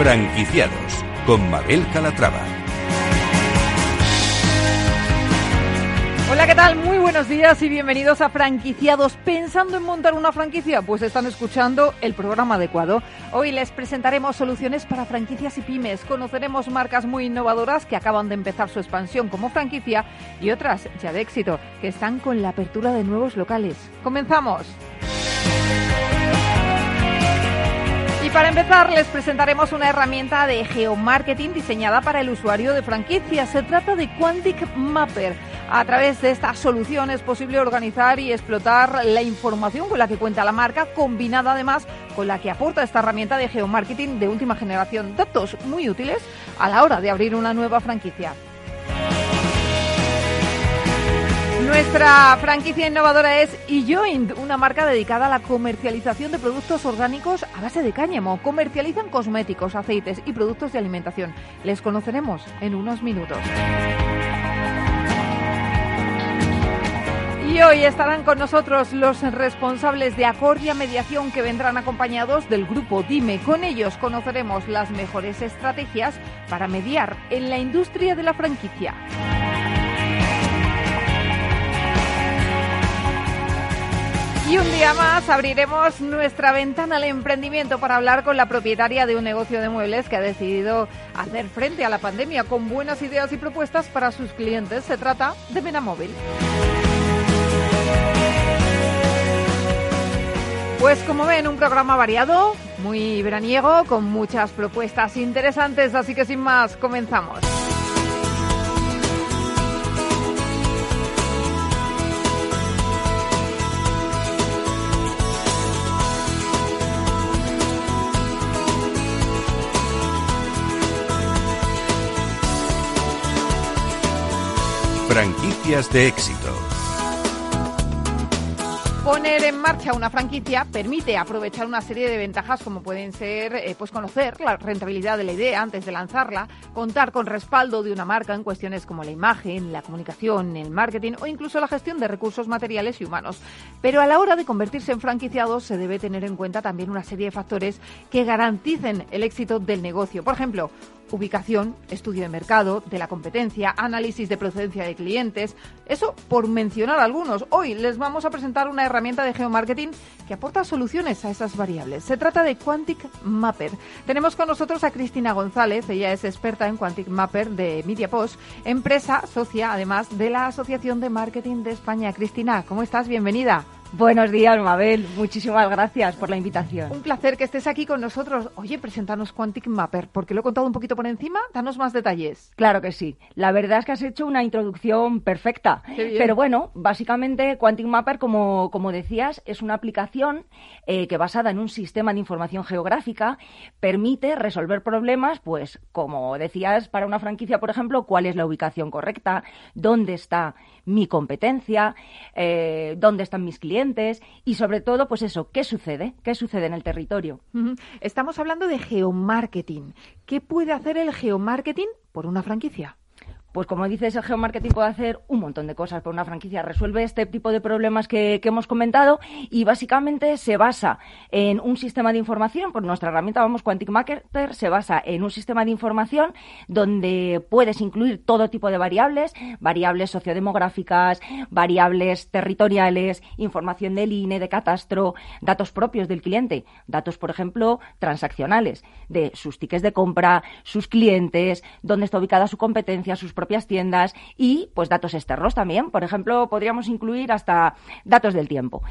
Franquiciados con Mabel Calatrava. Hola, ¿qué tal? Muy buenos días y bienvenidos a Franquiciados. ¿Pensando en montar una franquicia? Pues están escuchando el programa adecuado. Hoy les presentaremos soluciones para franquicias y pymes. Conoceremos marcas muy innovadoras que acaban de empezar su expansión como franquicia y otras ya de éxito que están con la apertura de nuevos locales. ¡Comenzamos! Para empezar, les presentaremos una herramienta de geomarketing diseñada para el usuario de franquicia. Se trata de Quantic Mapper. A través de esta solución es posible organizar y explotar la información con la que cuenta la marca, combinada además con la que aporta esta herramienta de geomarketing de última generación. Datos muy útiles a la hora de abrir una nueva franquicia. Nuestra franquicia innovadora es eJoint, una marca dedicada a la comercialización de productos orgánicos a base de cáñamo. Comercializan cosméticos, aceites y productos de alimentación. Les conoceremos en unos minutos. Y hoy estarán con nosotros los responsables de Acordia Mediación que vendrán acompañados del grupo Dime. Con ellos conoceremos las mejores estrategias para mediar en la industria de la franquicia. Y un día más abriremos nuestra ventana al emprendimiento para hablar con la propietaria de un negocio de muebles que ha decidido hacer frente a la pandemia con buenas ideas y propuestas para sus clientes. Se trata de Móvil. Pues como ven, un programa variado, muy veraniego, con muchas propuestas interesantes, así que sin más, comenzamos. De éxito. Poner en marcha una franquicia permite aprovechar una serie de ventajas como pueden ser eh, pues conocer la rentabilidad de la idea antes de lanzarla, contar con respaldo de una marca en cuestiones como la imagen, la comunicación, el marketing o incluso la gestión de recursos materiales y humanos. Pero a la hora de convertirse en franquiciados se debe tener en cuenta también una serie de factores que garanticen el éxito del negocio. Por ejemplo, ubicación, estudio de mercado, de la competencia, análisis de procedencia de clientes. Eso por mencionar algunos. Hoy les vamos a presentar una herramienta de geomarketing que aporta soluciones a esas variables. Se trata de Quantic Mapper. Tenemos con nosotros a Cristina González. Ella es experta en Quantic Mapper de MediaPost, empresa socia además de la Asociación de Marketing de España. Cristina, ¿cómo estás? Bienvenida. Buenos días, Mabel. Muchísimas gracias por la invitación. Un placer que estés aquí con nosotros. Oye, preséntanos Quantic Mapper, porque lo he contado un poquito por encima. Danos más detalles. Claro que sí. La verdad es que has hecho una introducción perfecta. Pero bueno, básicamente Quantic Mapper, como, como decías, es una aplicación eh, que basada en un sistema de información geográfica permite resolver problemas, pues como decías, para una franquicia, por ejemplo, cuál es la ubicación correcta, dónde está mi competencia, eh, dónde están mis clientes y sobre todo, pues eso, ¿qué sucede? ¿Qué sucede en el territorio? Estamos hablando de geomarketing. ¿Qué puede hacer el geomarketing por una franquicia? Pues como dices, el geomarketing puede hacer un montón de cosas por una franquicia. Resuelve este tipo de problemas que, hemos comentado y básicamente se basa en un sistema de información. Por nuestra herramienta, vamos, Quantic Marketer, se basa en un sistema de información donde puedes incluir todo tipo de variables, variables sociodemográficas, variables territoriales, información del INE, de catastro, datos propios del cliente, datos, por ejemplo, transaccionales, de sus tickets de compra, sus clientes, dónde está ubicada su competencia, sus propias tiendas y pues datos externos también. Por ejemplo, podríamos incluir hasta datos del tiempo.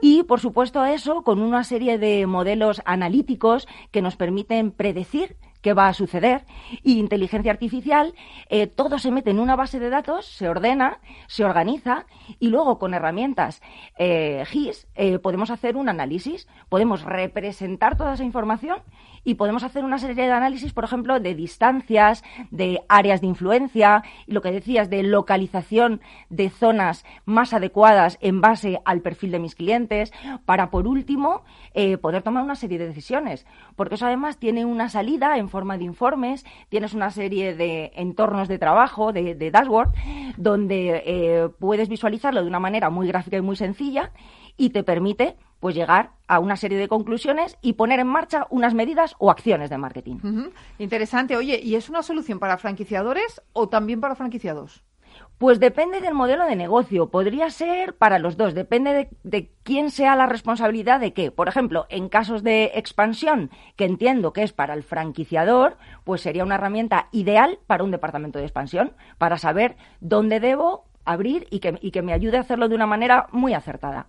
Y por supuesto eso con una serie de modelos analíticos que nos permiten predecir qué va a suceder y inteligencia artificial, eh, todo se mete en una base de datos, se ordena, se organiza y luego con herramientas eh, GIS eh, podemos hacer un análisis, podemos representar toda esa información y podemos hacer una serie de análisis, por ejemplo, de distancias, de áreas de influencia y lo que decías de localización de zonas más adecuadas en base al perfil de mis clientes para, por último, poder tomar una serie de decisiones, porque eso además tiene una salida en forma de informes, tienes una serie de entornos de trabajo, de, dashboard, donde eh, puedes visualizarlo de una manera muy gráfica y muy sencilla y te permite pues llegar a una serie de conclusiones y poner en marcha unas medidas o acciones de marketing. Interesante. Oye, ¿y es una solución para franquiciadores o también para franquiciados? Pues depende del modelo de negocio. Podría ser para los dos. Depende de, quién sea la responsabilidad de qué. Por ejemplo, en casos de expansión, que entiendo que es para el franquiciador, pues sería una herramienta ideal para un departamento de expansión, para saber dónde debo abrir y que, y que me ayude a hacerlo de una manera muy acertada.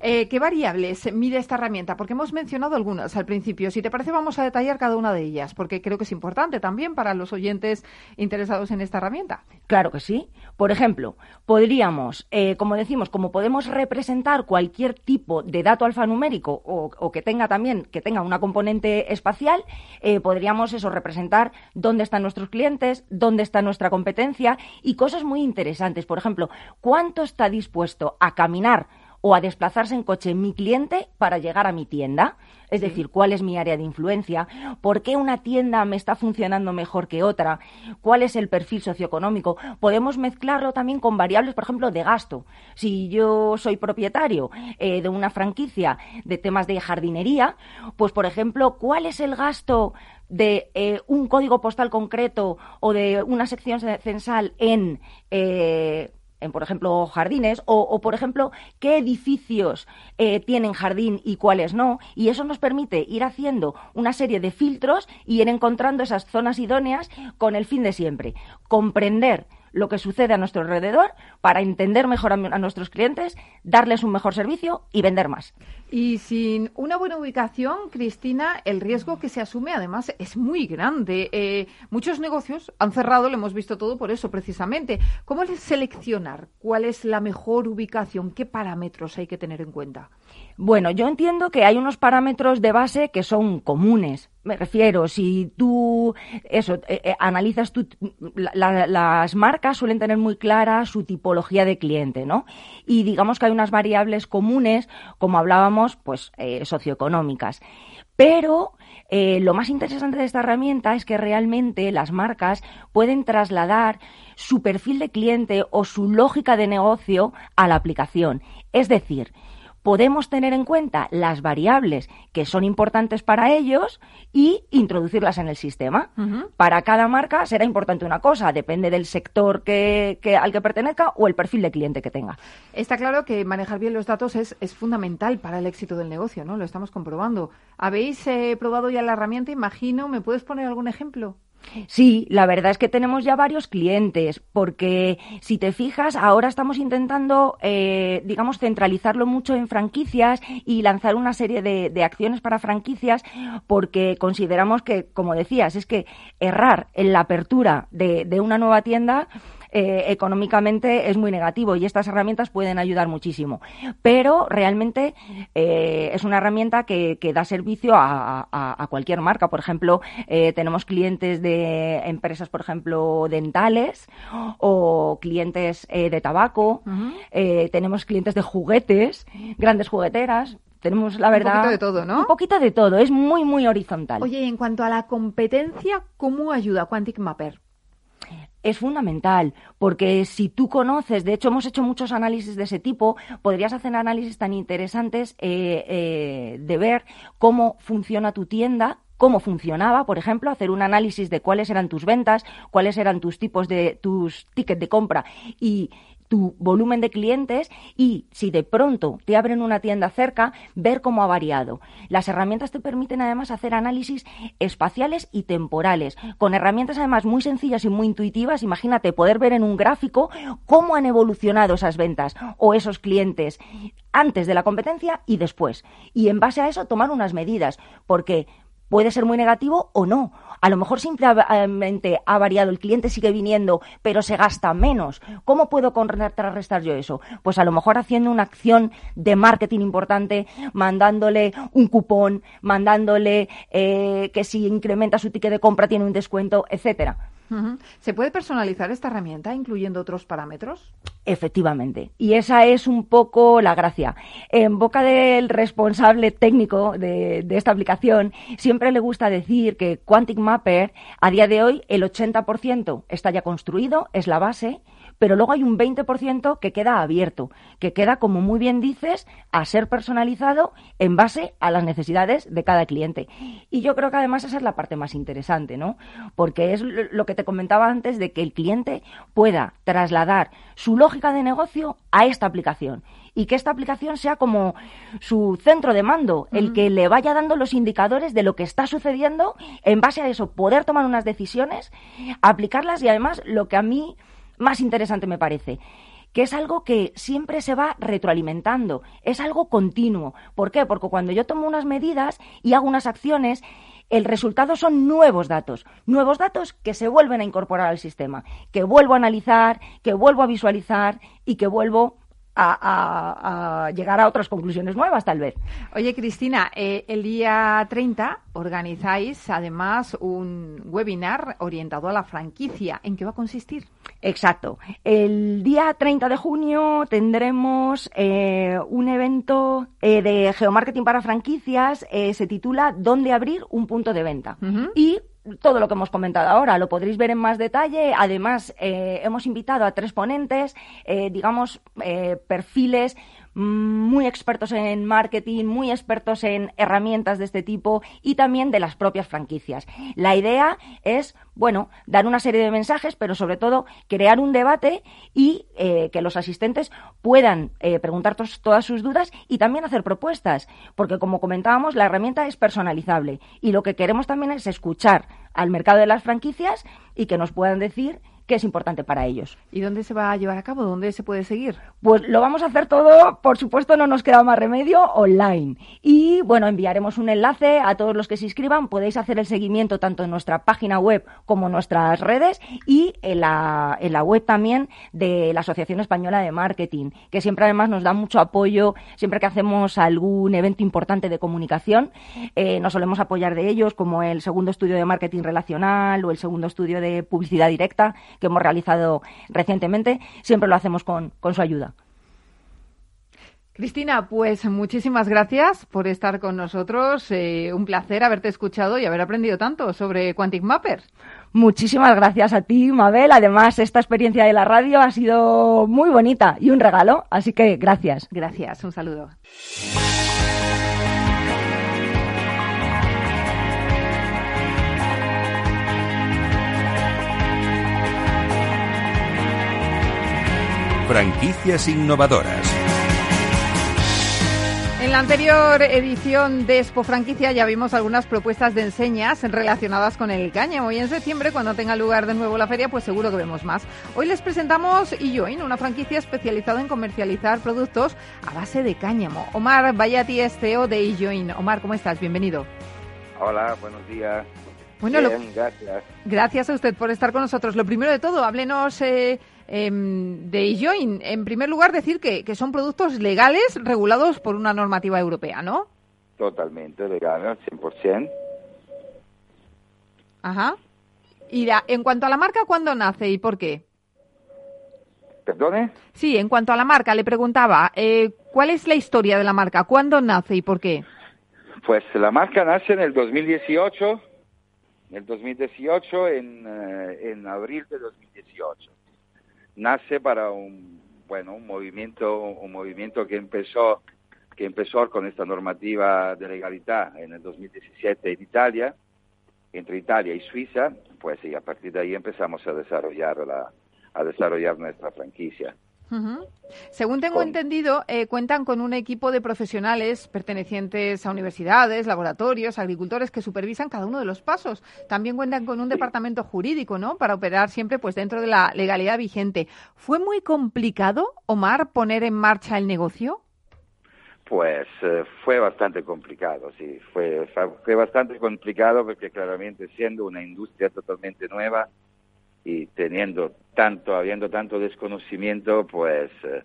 Eh, ¿Qué variables mide esta herramienta? Porque hemos mencionado algunas al principio. Si te parece, vamos a detallar cada una de ellas, porque creo que es importante también para los oyentes interesados en esta herramienta. Claro que sí. Por ejemplo, podríamos, eh, como decimos, como podemos representar cualquier tipo de dato alfanumérico o, que tenga también que tenga una componente espacial, eh, podríamos eso representar dónde están nuestros clientes, dónde está nuestra competencia y cosas muy interesantes. Por ejemplo, cuánto está dispuesto a caminar o a desplazarse en coche mi cliente para llegar a mi tienda. Es decir, cuál es mi área de influencia, por qué una tienda me está funcionando mejor que otra, cuál es el perfil socioeconómico. Podemos mezclarlo también con variables, por ejemplo, de gasto. Si yo soy propietario eh, de una franquicia de temas de jardinería, pues, por ejemplo, cuál es el gasto de eh, un código postal concreto o de una sección censal en eh, en, por ejemplo, jardines, o, por ejemplo, qué edificios eh, tienen jardín y cuáles no. Y eso nos permite ir haciendo una serie de filtros y ir encontrando esas zonas idóneas con el fin de siempre. Comprender lo que sucede a nuestro alrededor para entender mejor a, nuestros clientes, darles un mejor servicio y vender más. Y sin una buena ubicación, Cristina, el riesgo que se asume además es muy grande. Eh, muchos negocios han cerrado, lo hemos visto todo por eso precisamente. ¿Cómo seleccionar cuál es la mejor ubicación? ¿Qué parámetros hay que tener en cuenta? Bueno, yo entiendo que hay unos parámetros de base que son comunes. Me refiero, si tú eso eh, eh, analizas tu, las marcas suelen tener muy clara su tipología de cliente, ¿no? Y digamos que hay unas variables comunes, como hablábamos, pues eh, socioeconómicas. Pero lo más interesante de esta herramienta es que realmente las marcas pueden trasladar su perfil de cliente o su lógica de negocio a la aplicación. Es decir, podemos tener en cuenta las variables que son importantes para ellos y introducirlas en el sistema. Para cada marca será importante una cosa, depende del sector que, al que pertenezca o el perfil de cliente que tenga. Está claro que manejar bien los datos es, fundamental para el éxito del negocio, ¿no? Lo estamos comprobando. ¿Habéis eh, probado ya la herramienta? Imagino. ¿Me puedes poner algún ejemplo? Sí, la verdad es que tenemos ya varios clientes, porque si te fijas, ahora estamos intentando, eh, digamos, centralizarlo mucho en franquicias y lanzar una serie de, acciones para franquicias, porque consideramos que, como decías, es que errar en la apertura de, de una nueva tienda eh, económicamente es muy negativo y estas herramientas pueden ayudar muchísimo. Pero realmente eh, es una herramienta que, da servicio a, cualquier marca. Por ejemplo, eh, tenemos clientes de empresas, por ejemplo, dentales o clientes de tabaco, tenemos clientes de juguetes, grandes jugueteras tenemos la verdad. Un poquito de todo, ¿no? Un poquito de todo, es muy, muy horizontal. Oye, en cuanto a la competencia, ¿cómo ayuda Quantic Mapper? Es fundamental, porque si tú conoces, de hecho hemos hecho muchos análisis de ese tipo, podrías hacer análisis tan interesantes eh, eh, de ver cómo funciona tu tienda, cómo funcionaba, por ejemplo, hacer un análisis de cuáles eran tus ventas, cuáles eran tus tipos de tus tickets de compra y tu volumen de clientes y si de pronto te abren una tienda cerca, ver cómo ha variado. Las herramientas te permiten además hacer análisis espaciales y temporales, con herramientas además muy sencillas y muy intuitivas. Imagínate poder ver en un gráfico cómo han evolucionado esas ventas o esos clientes antes de la competencia y después. Y en base a eso tomar unas medidas, porque puede ser muy negativo o no. A lo mejor simplemente ha variado, el cliente sigue viniendo, pero se gasta menos. ¿Cómo puedo contrarrestar yo eso? Pues a lo mejor haciendo una acción de marketing importante, mandándole un cupón, mandándole eh, que si incrementa su ticket de compra tiene un descuento, etcétera. ¿Se puede personalizar esta herramienta incluyendo otros parámetros? Efectivamente. Y esa es un poco la gracia. En boca del responsable técnico de, de, esta aplicación, siempre le gusta decir que Quantic Mapper, a día de hoy, el 80% está ya construido, es la base, pero luego hay un 20% que queda abierto, que queda, como muy bien dices, a ser personalizado en base a las necesidades de cada cliente. Y yo creo que además esa es la parte más interesante, ¿no? Porque es lo que te comentaba antes de que el cliente pueda trasladar su lógica de negocio a esta aplicación y que esta aplicación sea como su centro de mando, el que le vaya dando los indicadores de lo que está sucediendo, en base a eso poder tomar unas decisiones, aplicarlas y además lo que a mí más interesante me parece que es algo que siempre se va retroalimentando, es algo continuo. ¿Por qué? Porque cuando yo tomo unas medidas y hago unas acciones, el resultado son nuevos datos, nuevos datos que se vuelven a incorporar al sistema, que vuelvo a analizar, que vuelvo a visualizar y que vuelvo a, llegar a otras conclusiones nuevas, tal vez. Oye, Cristina, eh, el día 30 organizáis además un webinar orientado a la franquicia. ¿En qué va a consistir? Exacto. El día 30 de junio tendremos eh, un evento eh, de geomarketing para franquicias. se titula ¿Dónde abrir un punto de venta? Y todo lo que hemos comentado ahora. Lo podréis ver en más detalle. Además, eh, hemos invitado a tres ponentes, eh, digamos, eh, perfiles muy expertos en marketing, muy expertos en herramientas de este tipo y también de las propias franquicias. La idea es, bueno, dar una serie de mensajes, pero sobre todo crear un debate y eh, que los asistentes puedan eh, preguntar todas sus dudas y también hacer propuestas, porque como comentábamos, la herramienta es personalizable y lo que queremos también es escuchar al mercado de las franquicias y que nos puedan decir que es importante para ellos. ¿Y dónde se va a llevar a cabo? ¿Dónde se puede seguir? Pues lo vamos a hacer todo, por supuesto, no nos queda más remedio, online. Y bueno, enviaremos un enlace a todos los que se inscriban. Podéis hacer el seguimiento tanto en nuestra página web como en nuestras redes y en la, en la web también de la Asociación Española de Marketing, que siempre además nos da mucho apoyo, siempre que hacemos algún evento importante de comunicación, eh, nos solemos apoyar de ellos, como el segundo estudio de marketing relacional o el segundo estudio de publicidad directa que hemos realizado recientemente, siempre lo hacemos con, su ayuda. Cristina, pues muchísimas gracias por estar con nosotros. Eh, un placer haberte escuchado y haber aprendido tanto sobre Quantic Mapper. Muchísimas gracias a ti, Mabel. Además, esta experiencia de la radio ha sido muy bonita y un regalo, así que gracias. Gracias, un saludo. Franquicias innovadoras. En la anterior edición de Expo Franquicia ya vimos algunas propuestas de enseñas relacionadas con el cáñamo y en septiembre, cuando tenga lugar de nuevo la feria, pues seguro que vemos más. Hoy les presentamos eJoin, una franquicia especializada en comercializar productos a base de cáñamo. Omar Bayati es CEO de eJoin. Omar, ¿cómo estás? Bienvenido. Hola, buenos días. Bueno, gracias. Gracias a usted por estar con nosotros. Lo primero de todo, háblenos eh, Em, de Join. En primer lugar, decir que, que, son productos legales regulados por una normativa europea, ¿no? Totalmente legal, 100%. Ajá. Y en cuanto a la marca, ¿cuándo nace y por qué? ¿Perdone? Sí, en cuanto a la marca, le preguntaba, eh, ¿cuál es la historia de la marca? ¿Cuándo nace y por qué? Pues la marca nace en el 2018, en el 2018, en, eh, en abril de 2018 nace para un bueno un movimiento un movimiento que empezó que empezó con esta normativa de legalidad en el 2017 en Italia entre Italia y Suiza pues y a partir de ahí empezamos a desarrollar la a desarrollar nuestra franquicia según tengo entendido, eh, cuentan con un equipo de profesionales pertenecientes a universidades, laboratorios, agricultores que supervisan cada uno de los pasos. También cuentan con un departamento jurídico, ¿no? Para operar siempre, pues, dentro de la legalidad vigente. ¿Fue muy complicado, Omar, poner en marcha el negocio? Pues eh, fue bastante complicado, sí. Fue, fue bastante complicado porque claramente siendo una industria totalmente nueva, y teniendo tanto, habiendo tanto desconocimiento, pues eh,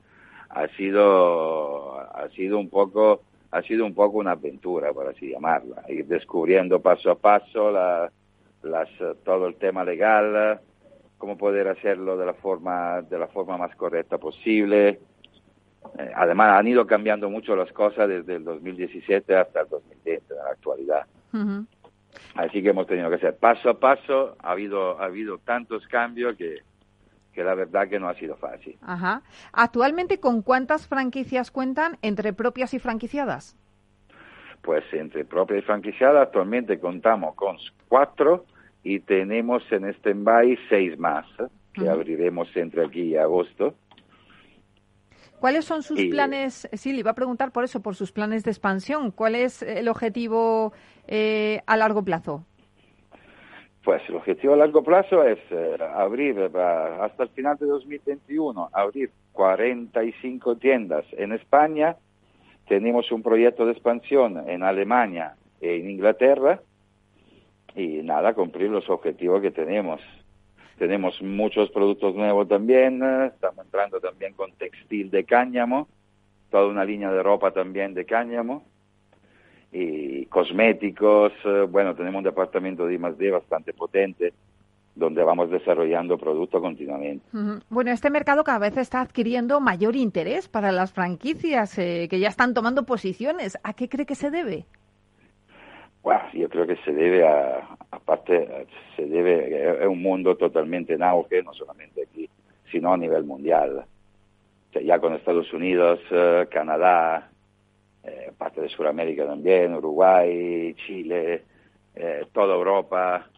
ha sido, ha sido un poco, ha sido un poco una aventura, por así llamarla, ir descubriendo paso a paso la, las, todo el tema legal cómo poder hacerlo de la forma, de la forma más correcta posible. Eh, además, han ido cambiando mucho las cosas desde el 2017 hasta el 2020, en la actualidad. Así que hemos tenido que hacer paso a paso. Ha habido, ha habido tantos cambios que, que la verdad que no ha sido fácil. Ajá. Actualmente, ¿con cuántas franquicias cuentan entre propias y franquiciadas? Pues entre propias y franquiciadas actualmente contamos con cuatro y tenemos en stand-by seis más que abriremos entre aquí y agosto. ¿Cuáles son sus planes? Sí, le iba a preguntar por eso, por sus planes de expansión. ¿Cuál es el objetivo eh, a largo plazo? Pues el objetivo a largo plazo es eh, abrir eh, hasta el final de 2021, abrir 45 tiendas en España. Tenemos un proyecto de expansión en Alemania e en Inglaterra y nada, cumplir los objetivos que tenemos. Tenemos muchos productos nuevos también, estamos entrando también con textil de cáñamo, toda una línea de ropa también de cáñamo y cosméticos, eh, bueno, tenemos un departamento de I+D bastante potente donde vamos desarrollando productos continuamente. Bueno, este mercado cada vez está adquiriendo mayor interés para las franquicias eh, que ya están tomando posiciones. ¿A qué cree que se debe? Bueno, yo creo que se debe a, aparte, se debe, es un mundo totalmente en auge, no solamente aquí, sino a nivel mundial. ya con Estados Unidos, eh, Canadá, eh, parte de Sudamérica también, Uruguay, Chile, eh, toda Europa.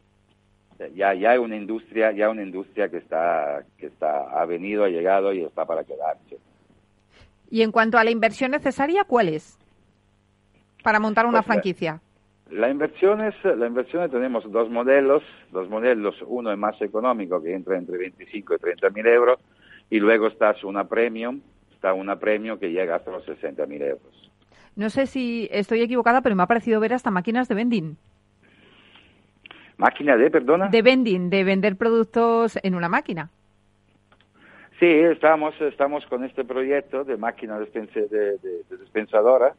Ya, ya hay una industria, ya una industria que está, que está, ha venido, ha llegado y está para quedarse. Y en cuanto a la inversión necesaria, ¿cuál es? Para montar una pues, franquicia. La inversión la inversión tenemos dos modelos, dos modelos, uno es más económico que entra entre 25 y 30 mil euros y luego está una premium, está una premium que llega hasta los 60 mil euros. No sé si estoy equivocada, pero me ha parecido ver hasta máquinas de vending. ¿Máquina de, perdona? De vending, de vender productos en una máquina. Sí, estamos, estamos con este proyecto de máquina de, dispensadora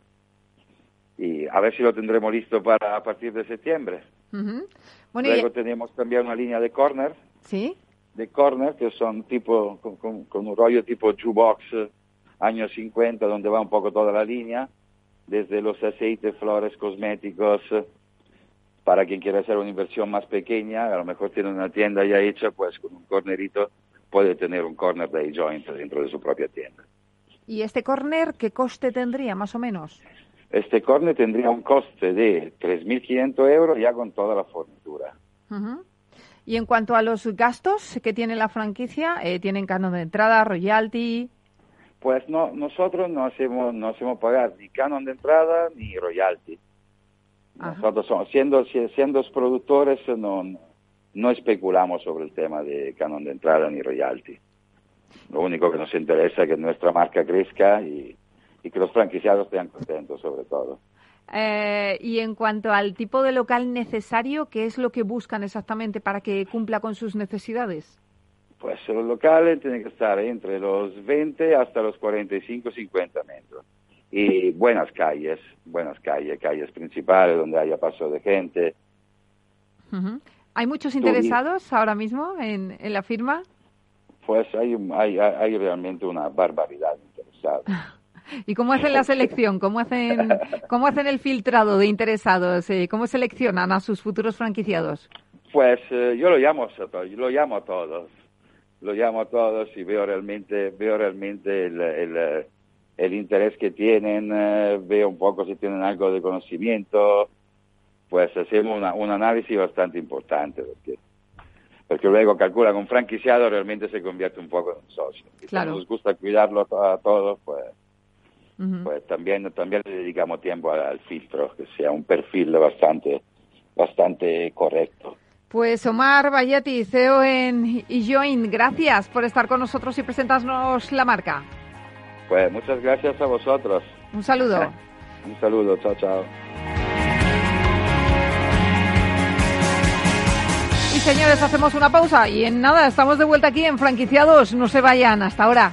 y a ver si lo tendremos listo para a partir de septiembre. Luego tenemos también una línea de corner. Sí. De corner, que son tipo, con, con un rollo tipo jukebox eh, años 50, donde va un poco toda la línea desde los aceites, flores, cosméticos, para quien quiera hacer una inversión más pequeña, a lo mejor tiene una tienda ya hecha, pues con un cornerito puede tener un corner de joint dentro de su propia tienda. ¿Y este corner qué coste tendría más o menos? Este corner tendría un coste de 3.500 euros ya con toda la fornitura. Y en cuanto a los gastos que tiene la franquicia, eh, ¿tienen canon de entrada, royalty? Pues no, nosotros no hacemos, no hacemos pagar ni canon de entrada ni royalty. Nosotros somos, siendo, siendo productores no, no especulamos sobre el tema de canon de entrada ni royalty. Lo único que nos interesa es que nuestra marca crezca y, que los franquiciados estén contentos sobre todo. Eh, y en cuanto al tipo de local necesario, ¿qué es lo que buscan exactamente para que cumpla con sus necesidades? Pues los locales tienen que estar entre los 20 hasta los 45, 50 metros. Y buenas calles, buenas calles, calles principales donde haya paso de gente. ¿Hay muchos interesados ahora mismo en, la firma? Pues hay, hay, hay realmente una barbaridad de interesados. ¿Y cómo hacen la selección? ¿Cómo hacen, cómo hacen el filtrado de interesados? Eh, ¿Cómo seleccionan a sus futuros franquiciados? Pues eh, yo lo llamo, yo lo llamo a todos lo llamo a todos y veo realmente, veo realmente el, el, el interés que tienen, eh, veo un poco si tienen algo de conocimiento, pues hacemos una, un análisis bastante importante porque porque luego calcula con un franquiciado realmente se convierte un poco en un socio. Y claro. nos gusta cuidarlo a, todos, pues, pues también, también le dedicamos tiempo al, al, filtro, que sea un perfil bastante, bastante correcto. Pues Omar Bayeti, CEO en eJoin, gracias por estar con nosotros y presentarnos la marca. Pues muchas gracias a vosotros. Un saludo. Un saludo, chao, chao. Y señores, hacemos una pausa y en nada, estamos de vuelta aquí en Franquiciados. No se vayan, hasta ahora.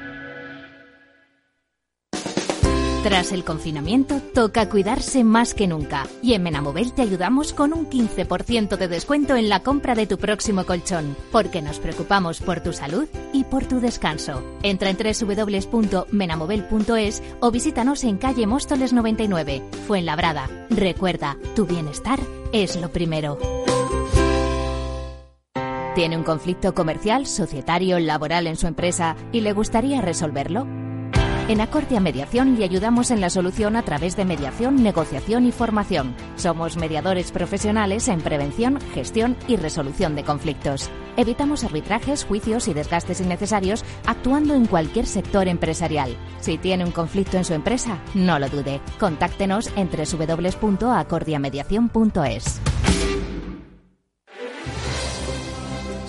Tras el confinamiento, toca cuidarse más que nunca. Y en Menamobel te ayudamos con un 15% de descuento en la compra de tu próximo colchón, porque nos preocupamos por tu salud y por tu descanso. Entra en www.menamobel.es o visítanos en calle Móstoles 99, Fuenlabrada. Recuerda, tu bienestar es lo primero. ¿Tiene un conflicto comercial, societario, laboral en su empresa y le gustaría resolverlo? En Acordia Mediación le ayudamos en la solución a través de mediación, negociación y formación. Somos mediadores profesionales en prevención, gestión y resolución de conflictos. Evitamos arbitrajes, juicios y desgastes innecesarios actuando en cualquier sector empresarial. Si tiene un conflicto en su empresa, no lo dude. Contáctenos en www.acordiamediación.es.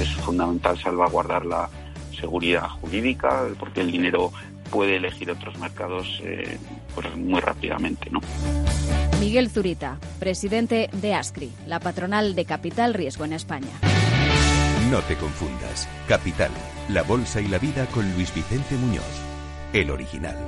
Es fundamental salvaguardar la seguridad jurídica porque el dinero puede elegir otros mercados eh, pues muy rápidamente. ¿no? Miguel Zurita, presidente de ASCRI, la patronal de Capital Riesgo en España. No te confundas. Capital, La Bolsa y la Vida con Luis Vicente Muñoz, el original.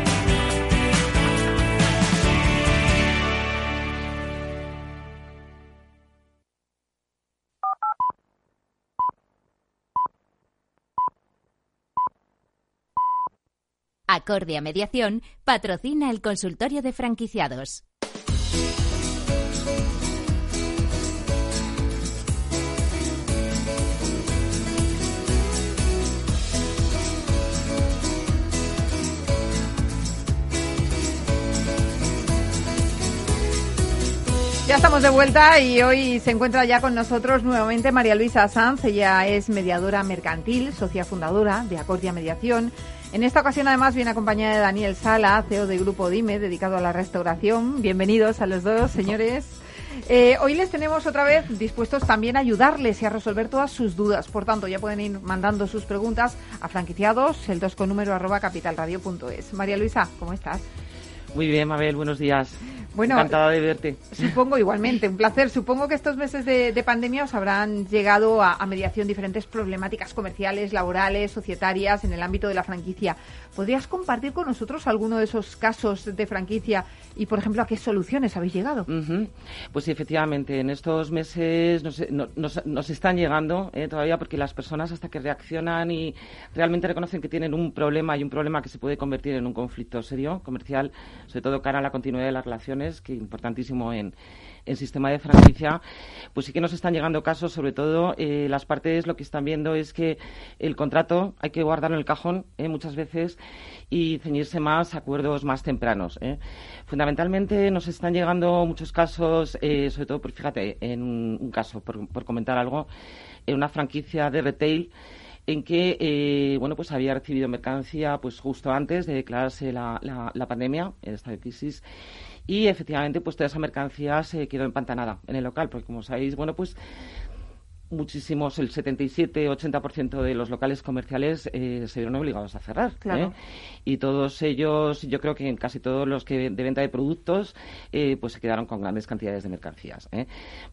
Acordia Mediación patrocina el consultorio de franquiciados. Ya estamos de vuelta y hoy se encuentra ya con nosotros nuevamente María Luisa Sanz. Ella es mediadora mercantil, socia fundadora de Acordia Mediación. En esta ocasión además viene acompañada de Daniel Sala, CEO de Grupo Dime, dedicado a la restauración. Bienvenidos a los dos, señores. Eh, hoy les tenemos otra vez dispuestos también a ayudarles y a resolver todas sus dudas. Por tanto, ya pueden ir mandando sus preguntas a franquiciados, el 2 con número arroba capitalradio.es. María Luisa, ¿cómo estás? Muy bien, Mabel, buenos días. Bueno, Encantada de verte. Supongo igualmente, un placer. Supongo que estos meses de, pandemia os habrán llegado a, mediación diferentes problemáticas comerciales, laborales, societarias en el ámbito de la franquicia. ¿Podrías compartir con nosotros alguno de esos casos de franquicia y, por ejemplo, a qué soluciones habéis llegado? Pues sí, efectivamente, en estos meses nos, están llegando eh, todavía porque las personas hasta que reaccionan y realmente reconocen que tienen un problema y un problema que se puede convertir en un conflicto serio comercial, sobre todo cara a la continuidad de las relaciones, que es importantísimo en, en sistema de franquicia, pues sí que nos están llegando casos, sobre todo eh, las partes lo que están viendo es que el contrato hay que guardarlo en el cajón eh, muchas veces y ceñirse más a acuerdos más tempranos. Eh. Fundamentalmente nos están llegando muchos casos, sobre todo, pues fíjate, en un, caso, por, comentar algo, en una franquicia de retail en que bueno pues había recibido mercancía pues justo antes de declararse la, la, la pandemia esta crisis y efectivamente pues toda esa mercancía se quedó empantanada en el local, porque como sabéis, bueno, pues muchísimos, el 77-80% de los locales comerciales eh, se vieron obligados a cerrar. ¿eh? Y todos ellos, yo creo que en casi todos los que de venta de productos, eh, pues se quedaron con grandes cantidades de mercancías.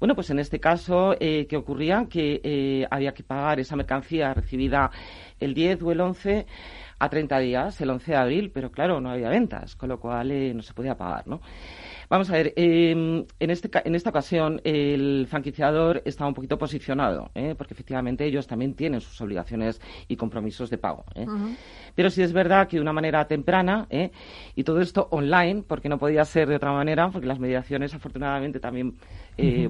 Bueno, pues en este caso, ¿qué ocurría? Que había que pagar esa mercancía recibida el 10 o el 11 a 30 días, el 11 de abril, pero claro, no había ventas, con lo cual eh, no se podía pagar, ¿no? Vamos a ver, em, en, este, en esta ocasión el franquiciador estaba un poquito posicionado, ¿eh? porque efectivamente ellos también tienen sus obligaciones y compromisos de pago. ¿eh? Pero sí es verdad que de una manera temprana, ¿eh? y todo esto online, porque no podía ser de otra manera, porque las mediaciones afortunadamente también,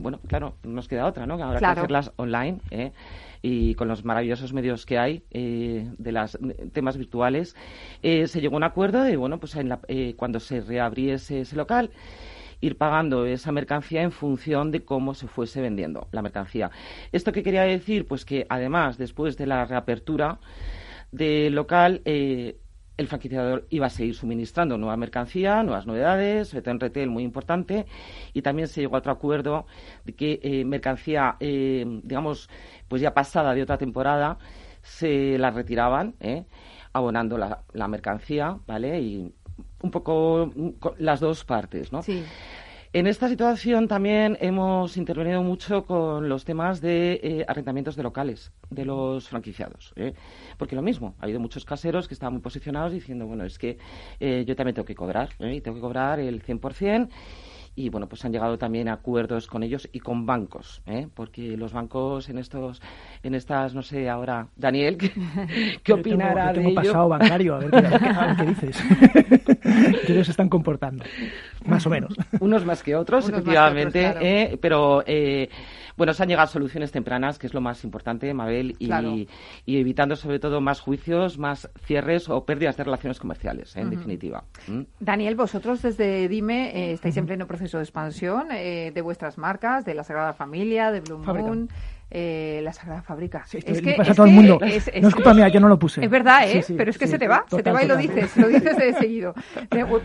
bueno, claro, nos queda otra, ¿no? Habrá que hacerlas online. ¿Eh? y con los maravillosos medios que hay eh, de los temas virtuales, eh, se llegó a un acuerdo de, bueno, pues eh, cuando se reabriese ese local, ir pagando esa mercancía en función de cómo se fuese vendiendo la mercancía. ¿Esto qué quería decir? Pues que además, después de la reapertura del local, el franquiciador iba a seguir suministrando nueva mercancía, nuevas novedades, sobre todo en retail muy importante, y también se llegó a otro acuerdo de que mercancía, digamos, pues ya pasada de otra temporada, se la retiraban, ¿eh? abonando la, la, mercancía, ¿vale? Y un poco las dos partes, ¿no? Sí. En esta situación también hemos intervenido mucho con los temas de eh, arrendamientos de locales de los franquiciados. ¿eh? Porque lo mismo, ha habido muchos caseros que estaban muy posicionados diciendo, bueno, es que eh, yo también tengo que cobrar, ¿eh? y tengo que cobrar el 100% y bueno, pues han llegado también a acuerdos con ellos y con bancos, ¿eh? porque los bancos en estos, en estas, no sé, ahora, Daniel, ¿qué, qué opinará yo tengo, pasado bancario, a ver qué, dices. ¿Qué se están comportando? Más o menos. Unos más que otros, efectivamente, ¿eh? pero eh, bueno, se han llegado a soluciones tempranas, que es lo más importante, Mabel, y, evitando sobre todo más juicios, más cierres o pérdidas de relaciones comerciales, en definitiva. ¿Mm? Daniel, vosotros desde Dime eh, estáis en pleno proceso de expansión eh, de vuestras marcas, de la Sagrada Familia, de Blue Moon eh, la Sagrada Fábrica. es que, pasa a todo el mundo. no es culpa mía, yo no lo puse. Es verdad, ¿eh? pero es que se te va, se te va y lo dices, lo dices de seguido.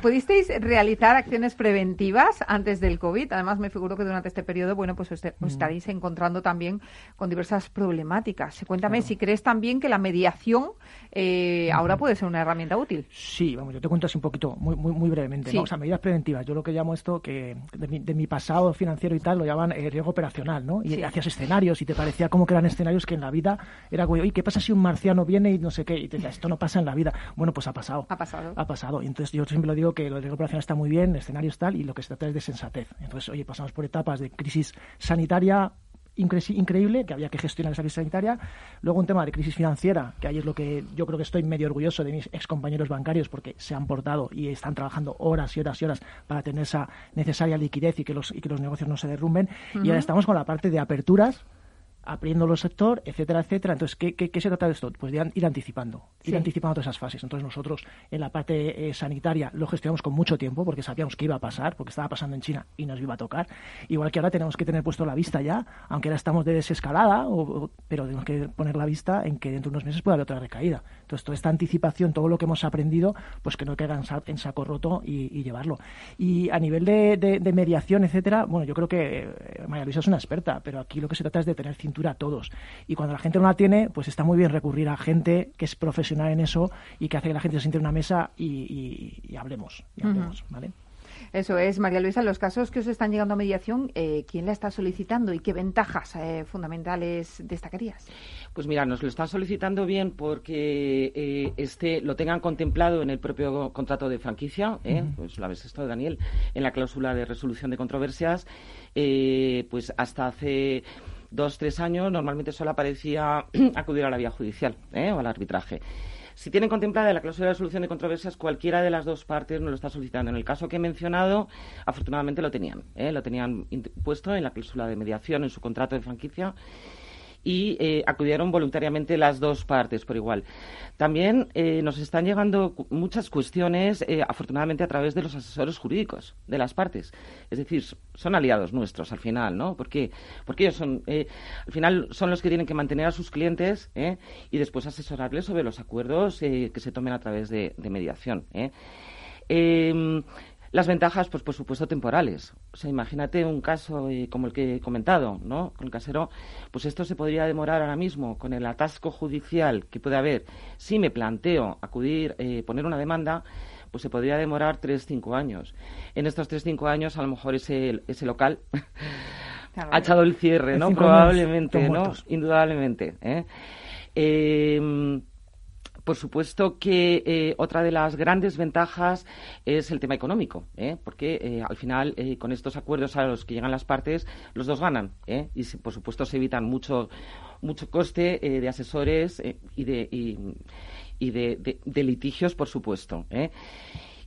¿Pudisteis realizar acciones preventivas antes del COVID? Además, me figuro que durante este periodo, bueno, pues os, mm. estaréis encontrando también con diversas problemáticas. Cuéntame si crees también que la mediación eh, ahora puede ser una herramienta útil. Sí, vamos, yo te cuento así un poquito, muy, muy, muy brevemente. O sea, medidas preventivas. Yo lo que llamo esto, que de mi, pasado financiero y tal, lo llaman eh, riesgo operacional, ¿no? Y hacías escenarios y te parecía como que eran escenarios que en la vida era, güey, oye, ¿qué pasa si un marciano viene y no sé qué? Y te decía, esto no pasa en la vida. Bueno, pues ha pasado. Ha pasado. Ha pasado. Y entonces yo siempre lo digo que lo de riesgo operacional está muy bien, escenarios tal, y lo que se trata es de sensatez. Entonces, oye, pasamos por etapas de crisis sanitaria, increíble, que había que gestionar esa crisis sanitaria. Luego un tema de crisis financiera, que ahí es lo que yo creo que estoy medio orgulloso de mis excompañeros bancarios porque se han portado y están trabajando horas y horas y horas para tener esa necesaria liquidez y que los, y que los negocios no se derrumben. Y ahora estamos con la parte de aperturas abriendo los sector, etcétera, etcétera. Entonces, ¿qué, qué, se trata de esto? Pues de ir anticipando, ir anticipando todas esas fases. Entonces, nosotros en la parte eh, sanitaria lo gestionamos con mucho tiempo porque sabíamos que iba a pasar, porque estaba pasando en China y nos iba a tocar. Igual que ahora tenemos que tener puesto la vista ya, aunque ahora estamos de desescalada, pero tenemos que poner la vista en que dentro de unos meses puede haber otra recaída. Entonces, toda esta anticipación, todo lo que hemos aprendido, pues que no caiga en saco roto y, llevarlo. Y a nivel de, mediación, etcétera, bueno, yo creo que eh, María Luisa es una experta, pero aquí lo que se trata es de tener a todos. Y cuando la gente no la tiene, pues está muy bien recurrir a gente que es profesional en eso y que hace que la gente se siente en una mesa y, hablemos, ¿vale? Eso es, María Luisa, los casos que os están llegando a mediación, eh, ¿quién la está solicitando y qué ventajas eh, fundamentales destacarías? Pues mira, nos lo están solicitando bien porque eh, este lo tengan contemplado en el propio contrato de franquicia, pues lo habéis estado, Daniel, en la cláusula de resolución de controversias, pues hasta hace dos, tres años, normalmente solo aparecía acudir a la vía judicial ¿eh? o al arbitraje. Si tienen contemplada la cláusula de resolución de controversias, cualquiera de las dos partes no lo está solicitando. En el caso que he mencionado, afortunadamente lo tenían. ¿eh? Lo tenían puesto en la cláusula de mediación, en su contrato de franquicia y eh, acudieron voluntariamente las dos partes por igual. También eh, nos están llegando muchas cuestiones, eh, afortunadamente, a través de los asesores jurídicos de las partes. Es decir, son aliados nuestros al final, ¿no? Porque, porque ellos son, al final son los que tienen que mantener a sus clientes y después asesorarles sobre los acuerdos que se tomen a través de, de mediación. Em, las ventajas, pues por supuesto, temporales. O sea, imagínate un caso eh, como el que he comentado, ¿no? Con el casero, pues esto se podría demorar ahora mismo con el atasco judicial que puede haber. Si me planteo acudir, eh, poner una demanda, pues se podría demorar tres, cinco años. En estos tres, cinco años, a lo mejor ese, ese local ha echado el cierre, ¿no? Probablemente, ¿no? Indudablemente. ¿eh? Por supuesto que eh, otra de las grandes ventajas es el tema económico, ¿eh? porque eh, al final con estos acuerdos a los que llegan las partes, los dos ganan y por supuesto se evitan mucho mucho coste de asesores y de y, de, litigios, por supuesto.